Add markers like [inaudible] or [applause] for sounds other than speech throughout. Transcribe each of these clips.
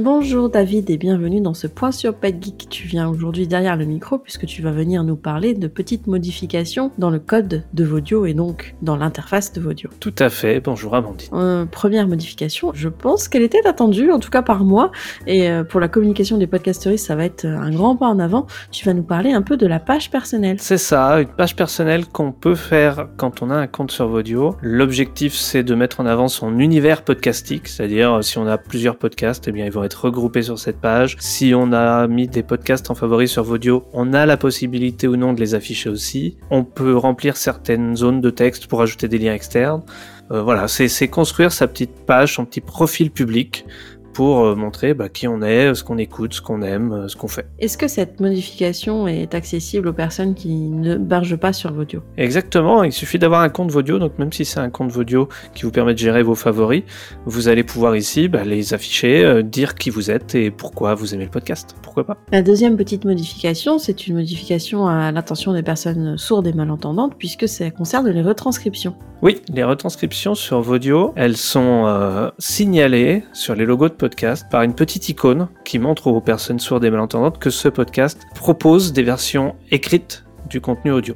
Bonjour David et bienvenue dans ce point sur Pet Geek. Tu viens aujourd'hui derrière le micro puisque tu vas venir nous parler de petites modifications dans le code de Vodio et donc dans l'interface de Vodio. Tout à fait, bonjour Amandine. Euh, première modification, je pense qu'elle était attendue, en tout cas par moi, et euh, pour la communication des podcasteries, ça va être un grand pas en avant. Tu vas nous parler un peu de la page personnelle. C'est ça, une page personnelle qu'on peut faire quand on a un compte sur Vodio. L'objectif c'est de mettre en avant son univers podcastique, c'est-à-dire si on a plusieurs podcasts, eh bien ils vont être regroupés sur cette page. Si on a mis des podcasts en favoris sur Vodio, on a la possibilité ou non de les afficher aussi. On peut remplir certaines zones de texte pour ajouter des liens externes. Euh, voilà, c'est construire sa petite page, son petit profil public pour euh, montrer bah, qui on est, ce qu'on écoute, ce qu'on aime, euh, ce qu'on fait. Est-ce que cette modification est accessible aux personnes qui ne bargent pas sur Vodio Exactement, il suffit d'avoir un compte Vodio, donc même si c'est un compte Vodio qui vous permet de gérer vos favoris, vous allez pouvoir ici bah, les afficher, euh, dire qui vous êtes et pourquoi vous aimez le podcast. Pourquoi pas La deuxième petite modification, c'est une modification à l'attention des personnes sourdes et malentendantes puisque ça concerne les retranscriptions. Oui, les retranscriptions sur Vodio, elles sont signalées sur les logos de podcast par une petite icône qui montre aux personnes sourdes et malentendantes que ce podcast propose des versions écrites du contenu audio.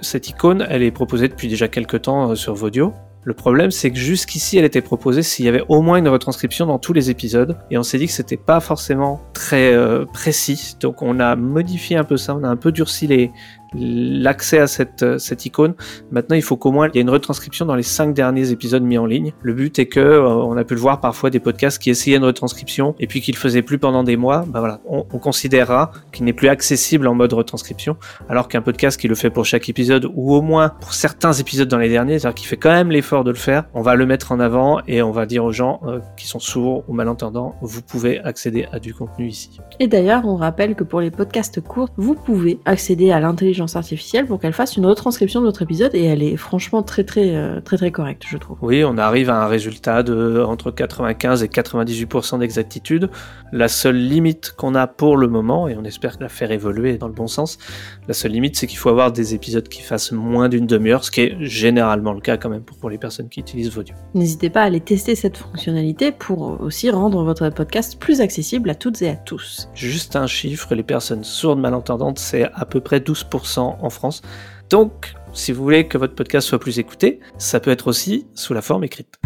Cette icône, elle est proposée depuis déjà quelques temps euh, sur Vodio. Le problème, c'est que jusqu'ici, elle était proposée s'il y avait au moins une retranscription dans tous les épisodes, et on s'est dit que c'était pas forcément très euh, précis, donc on a modifié un peu ça, on a un peu durci les, l'accès à cette, euh, cette icône. Maintenant, il faut qu'au moins il y ait une retranscription dans les cinq derniers épisodes mis en ligne. Le but est que, euh, on a pu le voir parfois des podcasts qui essayaient une retranscription et puis qu'ils faisaient plus pendant des mois. Bah voilà, on, on considérera qu'il n'est plus accessible en mode retranscription, alors qu'un podcast qui le fait pour chaque épisode ou au moins pour certains épisodes dans les derniers, c'est-à-dire qu'il fait quand même l'effort de le faire, on va le mettre en avant et on va dire aux gens euh, qui sont sourds ou malentendants, vous pouvez accéder à du contenu ici. Et d'ailleurs, on rappelle que pour les podcasts courts, vous pouvez accéder à l'intelligence artificielle pour qu'elle fasse une retranscription de votre épisode et elle est franchement très très euh, très très correcte, je trouve. Oui, on arrive à un résultat de entre 95 et 98% d'exactitude. La seule limite qu'on a pour le moment, et on espère la faire évoluer dans le bon sens, la seule limite c'est qu'il faut avoir des épisodes qui fassent moins d'une demi-heure, ce qui est généralement le cas quand même pour, les personnes qui utilisent Vodio. N'hésitez pas à aller tester cette fonctionnalité pour aussi rendre votre podcast plus accessible à toutes et à tous. Juste un chiffre, les personnes sourdes malentendantes, c'est à peu près 12% en France. Donc, si vous voulez que votre podcast soit plus écouté, ça peut être aussi sous la forme écrite.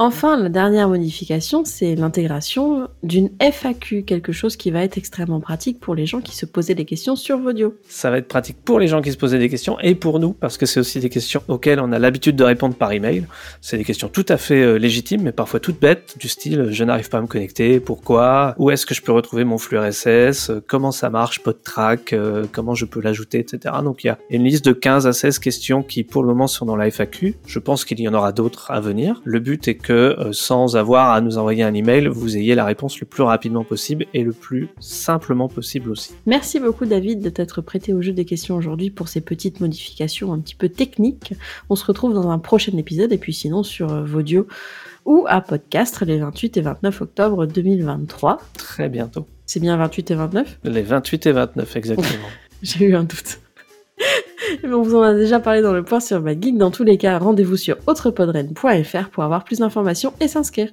Enfin, la dernière modification, c'est l'intégration d'une FAQ, quelque chose qui va être extrêmement pratique pour les gens qui se posaient des questions sur Vodio. Ça va être pratique pour les gens qui se posaient des questions et pour nous, parce que c'est aussi des questions auxquelles on a l'habitude de répondre par email. C'est des questions tout à fait euh, légitimes, mais parfois toutes bêtes, du style euh, je n'arrive pas à me connecter, pourquoi, où est-ce que je peux retrouver mon flux RSS, euh, comment ça marche, PodTrack, comment je peux l'ajouter, etc. Donc il y a une liste de 15 à 16 questions qui pour le moment sont dans la FAQ. Je pense qu'il y en aura d'autres à venir. Le but est que euh, sans avoir à nous envoyer un email, vous ayez la réponse le plus rapidement possible et le plus simplement possible aussi. Merci beaucoup David de t'être prêté au jeu des questions aujourd'hui pour ces petites modifications un petit peu techniques. On se retrouve dans un prochain épisode et puis sinon sur euh, Vodio ou à Podcast les 28 et 29 octobre 2023. Très bientôt. C'est bien 28 et 29 Les 28 et 29 exactement. [laughs] J'ai eu un doute. [laughs] on vous en a déjà parlé dans le point sur ma Geek. Dans tous les cas, rendez-vous sur autrepodren.fr pour avoir plus d'informations et s'inscrire.